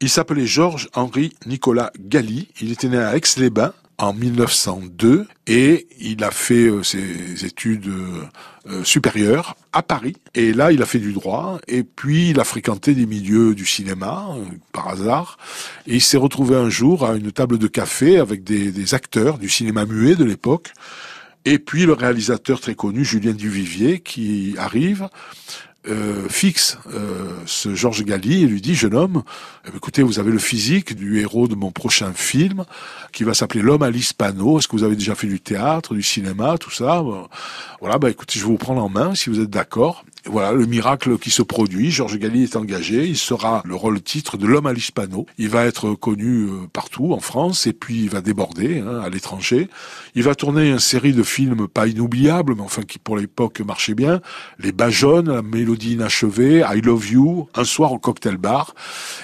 Il s'appelait Georges-Henri Nicolas Galli. Il était né à Aix-les-Bains en 1902 et il a fait euh, ses études euh, supérieures à Paris. Et là, il a fait du droit et puis il a fréquenté des milieux du cinéma euh, par hasard. Et il s'est retrouvé un jour à une table de café avec des, des acteurs du cinéma muet de l'époque. Et puis le réalisateur très connu, Julien Duvivier, qui arrive euh, fixe euh, ce Georges Galli et lui dit jeune homme, eh écoutez, vous avez le physique du héros de mon prochain film qui va s'appeler L'homme à l'hispano. Est-ce que vous avez déjà fait du théâtre, du cinéma, tout ça? Voilà, bah écoutez, je vous prendre en main si vous êtes d'accord voilà le miracle qui se produit. Georges Galli est engagé. Il sera le rôle titre de l'homme à l'hispano. Il va être connu euh, partout en France et puis il va déborder hein, à l'étranger. Il va tourner une série de films pas inoubliables, mais enfin qui pour l'époque marchaient bien. Les Bajones, La Mélodie inachevée, I Love You, Un soir au cocktail bar.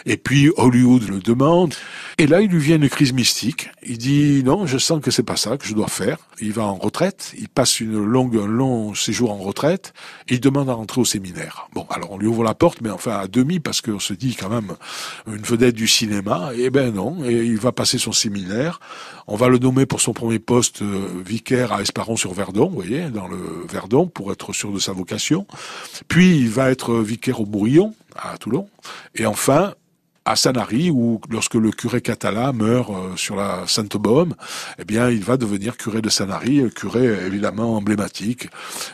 Et puis Hollywood le demande. Et là, il lui vient une crise mystique. Il dit non, je sens que c'est pas ça que je dois faire. Il va en retraite. Il passe une longue, un long séjour en retraite. il demande à rentrer au séminaire. Bon, alors on lui ouvre la porte, mais enfin à demi, parce qu'on se dit quand même une vedette du cinéma. Eh ben non, et il va passer son séminaire. On va le nommer pour son premier poste euh, vicaire à Esparon-sur-Verdon, vous voyez, dans le Verdon, pour être sûr de sa vocation. Puis il va être vicaire au Bourillon, à Toulon. Et enfin, à Sanary, où lorsque le curé catalan meurt euh, sur la Sainte-Baume, eh bien, il va devenir curé de Sanary, curé évidemment emblématique,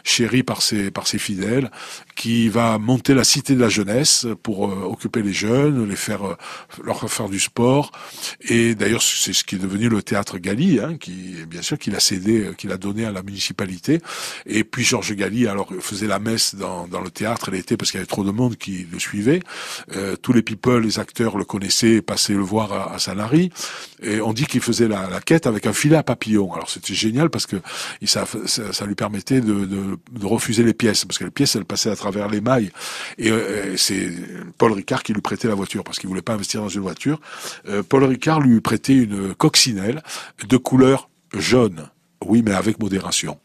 chéri par ses, par ses fidèles, qui va monter la cité de la jeunesse pour euh, occuper les jeunes, les faire, euh, leur faire du sport. Et d'ailleurs, c'est ce qui est devenu le théâtre Gali, hein, qui, bien sûr, qu'il a cédé, qu'il a donné à la municipalité. Et puis Georges Gali, alors, faisait la messe dans, dans le théâtre l'été parce qu'il y avait trop de monde qui le suivait. tous les people, les acteurs le connaissait, passait le voir à, à Sanary, et on dit qu'il faisait la, quête avec un filet à papillon. Alors c'était génial parce que ça, lui permettait de, refuser les pièces, parce que les pièces elles passaient à travers les mailles. Et, euh, c'est Paul Ricard qui lui prêtait la voiture parce qu'il voulait pas investir dans une voiture. Euh, Paul Ricard lui prêtait une coccinelle de couleur jaune. Oui, mais avec modération.